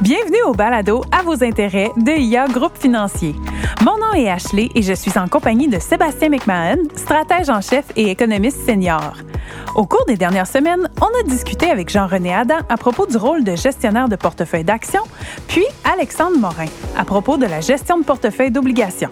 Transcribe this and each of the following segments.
Bienvenue au balado à vos intérêts de IA Groupe Financier. Mon nom est Ashley et je suis en compagnie de Sébastien McMahon, stratège en chef et économiste senior. Au cours des dernières semaines, on a discuté avec Jean-René Adam à propos du rôle de gestionnaire de portefeuille d'actions, puis Alexandre Morin à propos de la gestion de portefeuille d'obligations.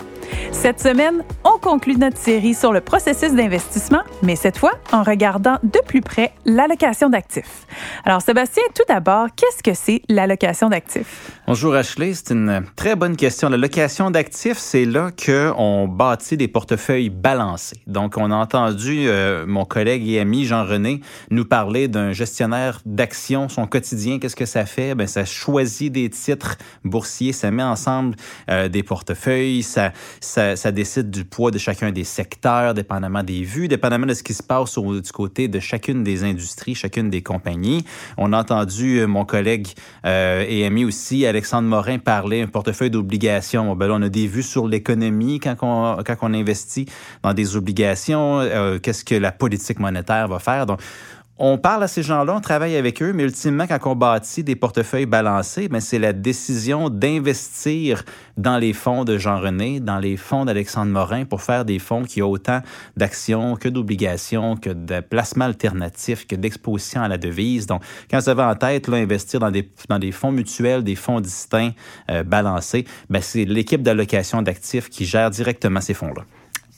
Cette semaine, on conclut notre série sur le processus d'investissement, mais cette fois en regardant de plus près l'allocation d'actifs. Alors Sébastien, tout d'abord, qu'est-ce que c'est l'allocation d'actifs? Bonjour Ashley, c'est une très bonne question. L'allocation d'actifs, c'est là qu'on bâtit des portefeuilles balancés. Donc, on a entendu euh, mon collègue Jean-René nous parler d'un gestionnaire d'actions, son quotidien, qu'est-ce que ça fait? Ben, ça choisit des titres boursiers, ça met ensemble euh, des portefeuilles, ça, ça, décide du poids de chacun des secteurs, dépendamment des vues, dépendamment de ce qui se passe du côté de chacune des industries, chacune des compagnies. On a entendu euh, mon collègue euh, et ami aussi, Alexandre Morin, parler un portefeuille d'obligations. Ben on a des vues sur l'économie quand on, quand on investit dans des obligations, qu'est-ce que la politique monétaire Donc, on parle à ces gens-là, on travaille avec eux, mais ultimement, quand on bâtit des portefeuilles balancés, ben, c'est la décision d'investir dans les fonds de Jean-René, dans les fonds d'Alexandre Morin pour faire des fonds qui ont autant d'actions que d'obligations, que de placements alternatifs, que d'exposition à la devise. Donc, quand vous avez en tête, là, investir dans des, dans des fonds mutuels, des fonds distincts, euh, balancés, ben, c'est l'équipe d'allocation d'actifs qui gère directement ces fonds-là.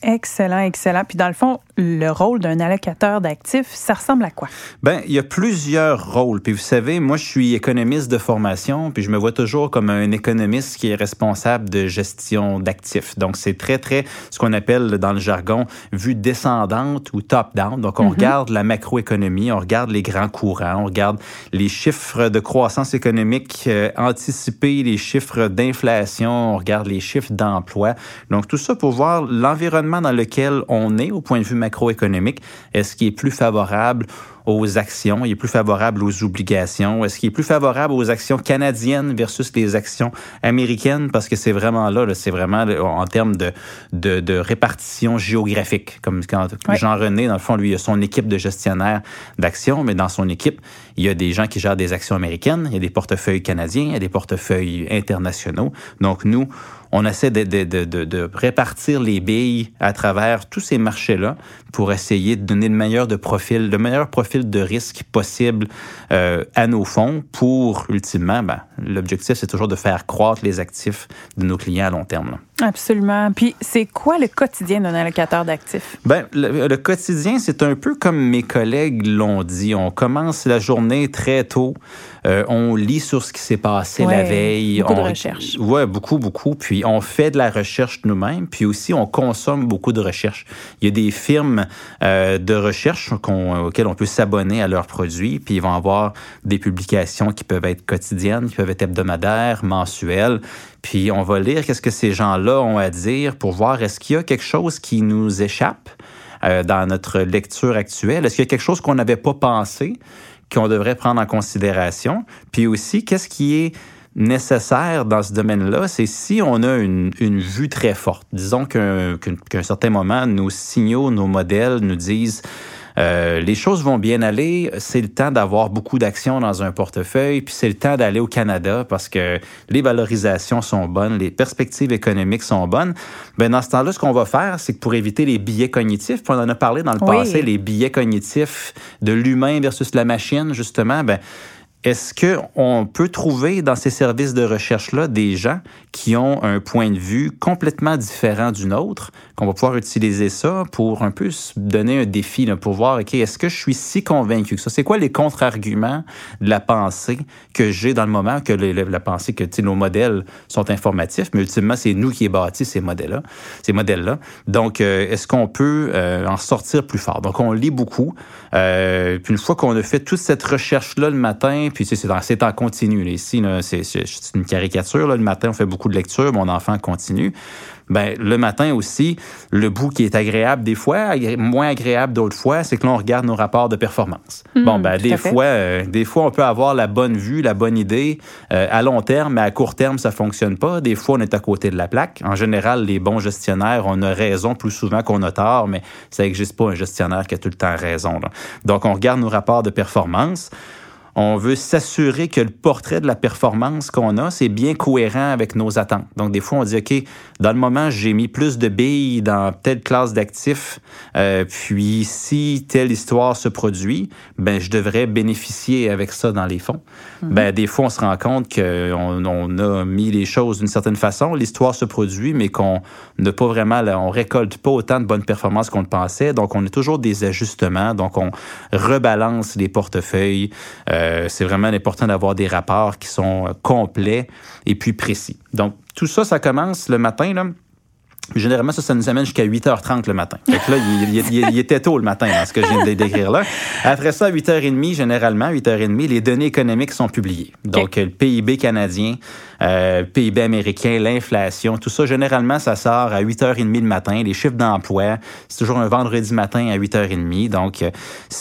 Excellent, excellent. Puis dans le fond, le rôle d'un allocateur d'actifs, ça ressemble à quoi? Ben, il y a plusieurs rôles. Puis vous savez, moi, je suis économiste de formation, puis je me vois toujours comme un économiste qui est responsable de gestion d'actifs. Donc, c'est très, très ce qu'on appelle dans le jargon vue descendante ou top-down. Donc, on mm -hmm. regarde la macroéconomie, on regarde les grands courants, on regarde les chiffres de croissance économique euh, anticipés, les chiffres d'inflation, on regarde les chiffres d'emploi. Donc, tout ça pour voir l'environnement dans lequel on est au point de vue macroéconomique. Est-ce qu'il est plus favorable aux actions, il est plus favorable aux obligations? Est-ce qu'il est plus favorable aux actions canadiennes versus les actions américaines? Parce que c'est vraiment là, là c'est vraiment en termes de, de, de, répartition géographique. Comme quand oui. Jean-René, dans le fond, lui, il a son équipe de gestionnaires d'actions, mais dans son équipe, il y a des gens qui gèrent des actions américaines, il y a des portefeuilles canadiens, il y a des portefeuilles internationaux. Donc, nous, on essaie de, de, de, de, répartir les billes à travers tous ces marchés-là pour essayer de donner le meilleur de profil, le meilleur profil de risque possible euh, à nos fonds pour, ultimement, ben, l'objectif, c'est toujours de faire croître les actifs de nos clients à long terme. Là. Absolument. Puis, c'est quoi le quotidien d'un allocateur d'actifs? Ben, le, le, quotidien, c'est un peu comme mes collègues l'ont dit. On commence la journée très tôt. Euh, on lit sur ce qui s'est passé ouais, la veille. Beaucoup on, de recherche. Oui, beaucoup, beaucoup. Puis, on fait de la recherche nous-mêmes. Puis aussi, on consomme beaucoup de recherche. Il y a des firmes euh, de recherche qu auxquelles on peut s'abonner à leurs produits. Puis, ils vont avoir des publications qui peuvent être quotidiennes, qui peuvent être hebdomadaires, mensuelles. Puis on va lire qu'est-ce que ces gens-là ont à dire pour voir est-ce qu'il y a quelque chose qui nous échappe euh, dans notre lecture actuelle. Est-ce qu'il y a quelque chose qu'on n'avait pas pensé qu'on devrait prendre en considération? Puis aussi, qu'est-ce qui est nécessaire dans ce domaine-là, c'est si on a une, une, vue très forte. Disons qu'à qu un certain moment, nos signaux, nos modèles nous disent euh, les choses vont bien aller. C'est le temps d'avoir beaucoup d'actions dans un portefeuille, puis c'est le temps d'aller au Canada parce que les valorisations sont bonnes, les perspectives économiques sont bonnes. Ben dans ce temps-là, ce qu'on va faire, c'est que pour éviter les billets cognitifs, puis on en a parlé dans le oui. passé, les billets cognitifs de l'humain versus la machine, justement, ben est-ce qu'on peut trouver dans ces services de recherche-là des gens qui ont un point de vue complètement différent du nôtre, qu'on va pouvoir utiliser ça pour un peu donner un défi, là, pour voir, OK, est-ce que je suis si convaincu que ça? C'est quoi les contre-arguments de la pensée que j'ai dans le moment, que la pensée que nos modèles sont informatifs, mais ultimement, c'est nous qui bâtis ces modèles-là. Ces modèles-là. Donc, euh, est-ce qu'on peut euh, en sortir plus fort? Donc, on lit beaucoup. Euh, puis une fois qu'on a fait toute cette recherche-là le matin, puis c'est en, continu. Ici, c'est une caricature. Le matin, on fait beaucoup de lecture, mon enfant continue ben, le matin aussi, le bout qui est agréable des fois, moins agréable d'autres fois, c'est que l'on regarde nos rapports de performance. Hmm, bon, ben, des fois, euh, des fois, on peut avoir la bonne vue, la bonne idée euh, à long terme, mais à court terme, ça fonctionne pas. Des fois, on est à côté de la plaque. En général, les bons gestionnaires, on a raison plus souvent qu'on a tort, mais ça n'existe pas un gestionnaire qui a tout le temps raison. Donc, on regarde nos rapports de performance. On veut s'assurer que le portrait de la performance qu'on a, c'est bien cohérent avec nos attentes. Donc, des fois, on dit, OK, dans le moment, j'ai mis plus de billes dans telle classe d'actifs, euh, puis si telle histoire se produit, ben, je devrais bénéficier avec ça dans les fonds. Mhm. Ben, des fois, on se rend compte qu'on on a mis les choses d'une certaine façon, l'histoire se produit, mais qu'on n'a pas vraiment, on récolte pas autant de bonnes performances qu'on le pensait. Donc, on a toujours des ajustements. Donc, on rebalance les portefeuilles. Euh, euh, c'est vraiment important d'avoir des rapports qui sont euh, complets et puis précis. Donc, tout ça, ça commence le matin. Là. Généralement, ça, ça nous amène jusqu'à 8h30 le matin. Fait que là, il, était tôt le matin, dans ce que je viens de décrire là. Après ça, à 8h30, généralement, 8h30, les données économiques sont publiées. Donc, le PIB canadien, euh, PIB américain, l'inflation, tout ça, généralement, ça sort à 8h30 le matin. Les chiffres d'emploi, c'est toujours un vendredi matin à 8h30. Donc, euh,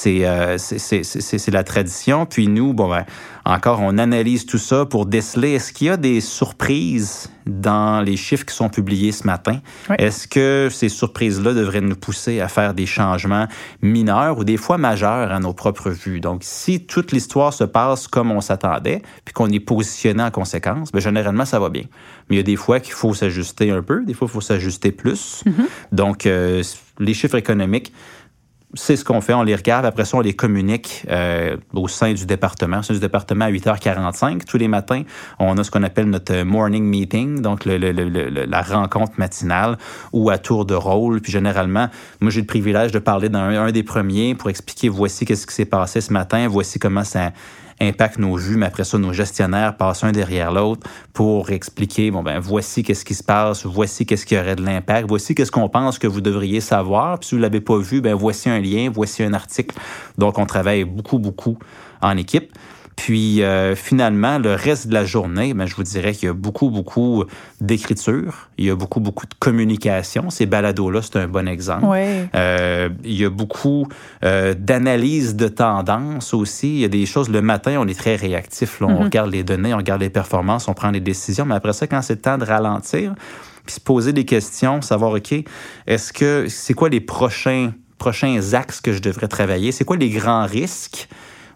euh, c'est c'est la tradition. Puis nous, bon, ben, encore, on analyse tout ça pour déceler est-ce qu'il y a des surprises dans les chiffres qui sont publiés ce matin? Est-ce que ces surprises-là devraient nous pousser à faire des changements mineurs ou des fois majeurs à nos propres vues? Donc, si toute l'histoire se passe comme on s'attendait, puis qu'on est positionné en conséquence, bien, généralement, ça va bien. Mais il y a des fois qu'il faut s'ajuster un peu, des fois, il faut s'ajuster plus. Mm-hmm. Donc, euh, les chiffres économiques, c'est ce qu'on fait, on les regarde, après ça, on les communique euh, au sein du département. Au sein du département à 8h45. Tous les matins, on a ce qu'on appelle notre morning meeting, donc le, le, le, la rencontre matinale ou à tour de rôle. Puis généralement, moi, j'ai le privilège de parler dans un, un des premiers pour expliquer voici qu'est-ce qui s'est passé ce matin, voici comment ça impacte nos vues, mais après ça, nos gestionnaires passent un derrière l'autre pour expliquer, bon, ben, voici qu'est-ce qui se passe, voici qu'est-ce qui aurait de l'impact, voici qu'est-ce qu'on pense que vous devriez savoir. Puis si vous l'avez pas vu, ben, voici un lien, voici un article. Donc, on travaille beaucoup, beaucoup en équipe. Puis euh, finalement, le reste de la journée, ben, je vous dirais qu'il y a beaucoup, beaucoup d'écriture, il y a beaucoup, beaucoup de communication. Ces balados-là, c'est un bon exemple. Euh, il y a beaucoup euh, d'analyse de tendances aussi. Il y a des choses, le matin, on est très réactif. On mm-hmm. regarde les données, on regarde les performances, on prend les décisions. Mais après ça, quand c'est le temps de ralentir, puis se poser des questions, savoir, OK, est-ce que c'est quoi les prochains, prochains axes que je devrais travailler? C'est quoi les grands risques?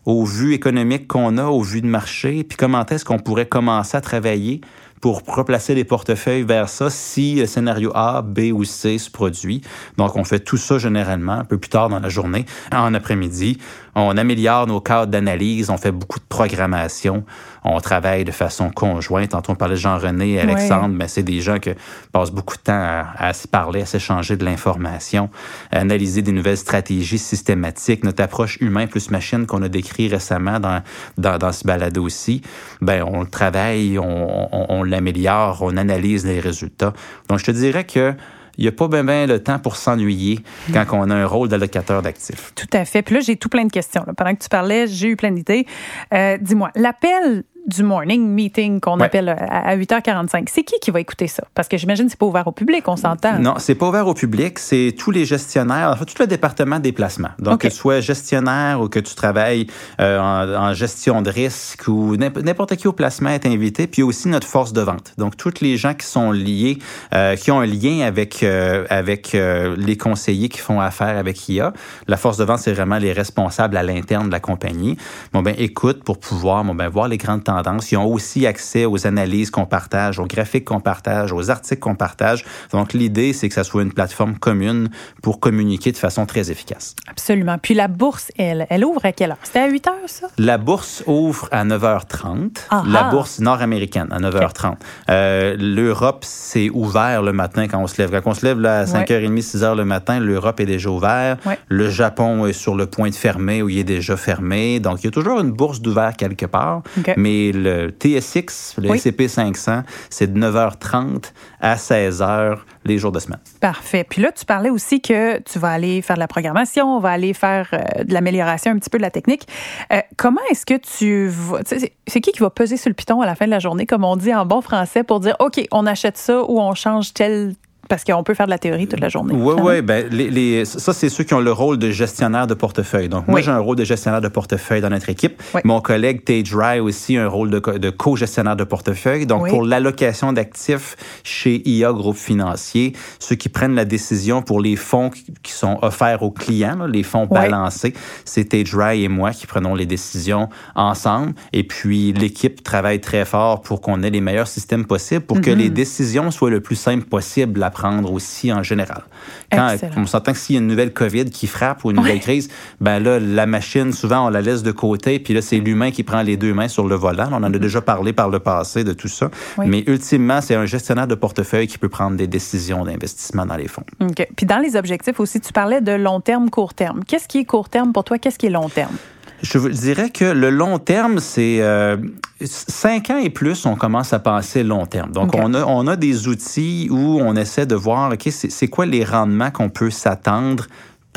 Aux vues économiques qu'on a, aux vues de marché, puis comment est-ce qu'on pourrait commencer à travailler pour replacer les portefeuilles vers ça si le scénario A, B ou C se produit. Donc, on fait tout ça généralement un peu plus tard dans la journée, en après-midi. On améliore nos cadres d'analyse, on fait beaucoup de programmation, on travaille de façon conjointe. Tantôt, on parlait de Jean-René et Alexandre, mais c'est des gens qui passent beaucoup de temps à, à se parler, à s'échanger de l'information, à analyser des nouvelles stratégies systématiques. Notre approche humain plus machine qu'on a décrit récemment dans, dans, dans ce balado aussi, ben on travaille, on, on, on l'améliore, on analyse les résultats. Donc, je te dirais que il n'y a pas bien le temps pour s'ennuyer quand on a un rôle d'allocateur d'actifs. Tout à fait. Puis là, j'ai tout plein de questions. Pendant que tu parlais, j'ai eu plein d'idées. Euh, dis-moi, l'appel du morning meeting qu'on appelle à 8h45. C'est qui qui va écouter ça? Parce que j'imagine que c'est pas ouvert au public, on s'entend. Non, c'est pas ouvert au public. C'est tous les gestionnaires, enfin, tout le département des placements. Donc, que tu sois gestionnaire ou que tu travailles euh, en, gestion de risque ou n'importe qui au placement est invité. Puis aussi notre force de vente. Donc, toutes les gens qui sont liés, euh, qui ont un lien avec, euh, avec les conseillers qui font affaire avec IA. La force de vente, c'est vraiment les responsables à l'interne de la compagnie. Bon, ben, écoute pour pouvoir, bon, ben, voir les grandes tendances ils ont aussi accès aux analyses qu'on partage, aux graphiques qu'on partage, aux articles qu'on partage. Donc, l'idée, c'est que ça soit une plateforme commune pour communiquer de façon très efficace. Absolument. Puis la bourse, elle, elle ouvre à quelle heure? C'était à 8 heures, ça? La bourse ouvre à 9h30. La bourse nord-américaine à 9h30. Euh, L'Europe, c'est ouvert le matin quand on se lève. Quand on se lève là, à 5h30, 6h le matin, l'Europe est déjà ouvert. Le Japon est sur le point de fermer ou il est déjà fermé. Donc, il y a toujours une bourse d'ouvert quelque part. Mais Et le TSX, le S&P 500, c'est de 9h30 à 16h les jours de semaine. Parfait. Puis là, tu parlais aussi que tu vas aller faire de la programmation, on va aller faire euh, de l'amélioration un petit peu de la technique. Euh, comment est-ce que tu vas... C'est qui qui va peser sur le piton à la fin de la journée, comme on dit en bon français, pour dire, OK, on achète ça ou on change tel parce qu'on peut faire de la théorie toute la journée. Oui, oui. Ben, les, ça, c'est ceux qui ont le rôle de gestionnaire de portefeuille. Donc, moi, j'ai un rôle de gestionnaire de portefeuille dans notre équipe. Mon collègue Tage Rye aussi a un rôle de, de co-gestionnaire de portefeuille. Donc, pour l'allocation d'actifs chez IA Groupe Financier, ceux qui prennent la décision pour les fonds qui sont offerts aux clients, les fonds balancés, c'est Tage Rye et moi qui prenons les décisions ensemble. Et puis, l'équipe travaille très fort pour qu'on ait les meilleurs systèmes possibles pour que mm-hmm. les décisions soient le plus simples possible à prendre aussi en général. Quand on s'entend que s'il y a une nouvelle COVID qui frappe ou une nouvelle crise, ben là, la machine, souvent, on la laisse de côté, puis là, c'est l'humain qui prend les deux mains sur le volant. On en a mm-hmm. déjà parlé par le passé de tout ça. Mais ultimement, c'est un gestionnaire de portefeuille qui peut prendre des décisions d'investissement dans les fonds. OK. Puis dans les objectifs aussi, tu parlais de long terme, court terme. Qu'est-ce qui est court terme pour toi? Qu'est-ce qui est long terme? Je dirais que le long terme, c'est euh, cinq ans et plus, on commence à penser long terme. Donc, on, a, on a des outils où on essaie de voir, OK, c'est quoi les rendements qu'on peut s'attendre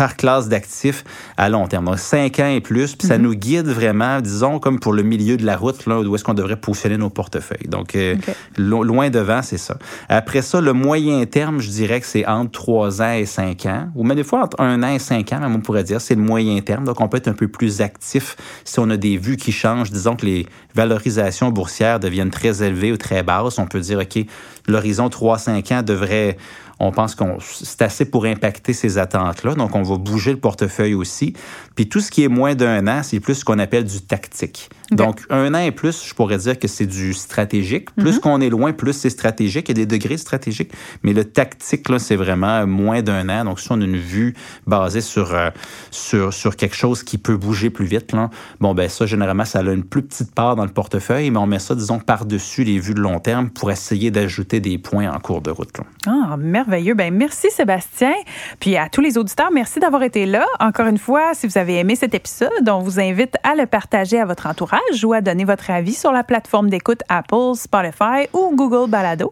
par classe d'actifs à long terme. Donc, cinq ans et plus, puis ça mhm. nous guide vraiment, disons, comme pour le milieu de la route, là, où est-ce qu'on devrait positionner nos portefeuilles. Donc, euh, loin devant, c'est ça. Après ça, le moyen terme, je dirais que c'est entre trois ans et cinq ans, ou même des fois entre un an et cinq ans, même on pourrait dire, c'est le moyen terme. Donc, on peut être un peu plus actif si on a des vues qui changent. Disons que les valorisations boursières deviennent très élevées ou très basses. On peut dire, OK, l'horizon 3-5 ans devrait on pense qu'on c'est assez pour impacter ces attentes-là. Donc, on va bouger le portefeuille aussi. Puis tout ce qui est moins d'un an, c'est plus ce qu'on appelle du tactique. Donc, un an et plus, je pourrais dire que c'est du stratégique. Plus mhm. qu'on est loin, plus c'est stratégique. Il y a des degrés stratégiques. Mais le tactique, là, c'est vraiment moins d'un an. Donc, si on a une vue basée sur, euh, sur, sur quelque chose qui peut bouger plus vite, là, bon, ben ça, généralement, ça a une plus petite part dans le portefeuille, mais on met ça, disons, par-dessus les vues de long terme pour essayer d'ajouter des points en cours de route. Là. Ah, merveilleux. Ben, merci, Sébastien. Puis à tous les auditeurs, merci d'avoir été là. Encore une fois, si vous avez aimé cet épisode, on vous invite à le partager à votre entourage ou à donner votre avis sur la plateforme d'écoute Apple, Spotify ou Google Balado.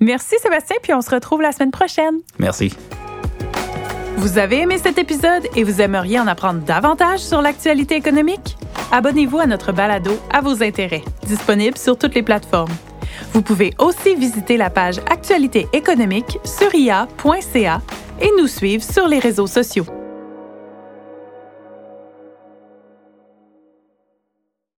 Merci Sébastien, puis on se retrouve la semaine prochaine. Merci. Vous avez aimé cet épisode et vous aimeriez en apprendre davantage sur l'actualité économique? Abonnez-vous à notre balado à vos intérêts, disponible sur toutes les plateformes. Vous pouvez aussi visiter la page Actualité économique sur ia.ca et nous suivre sur les réseaux sociaux.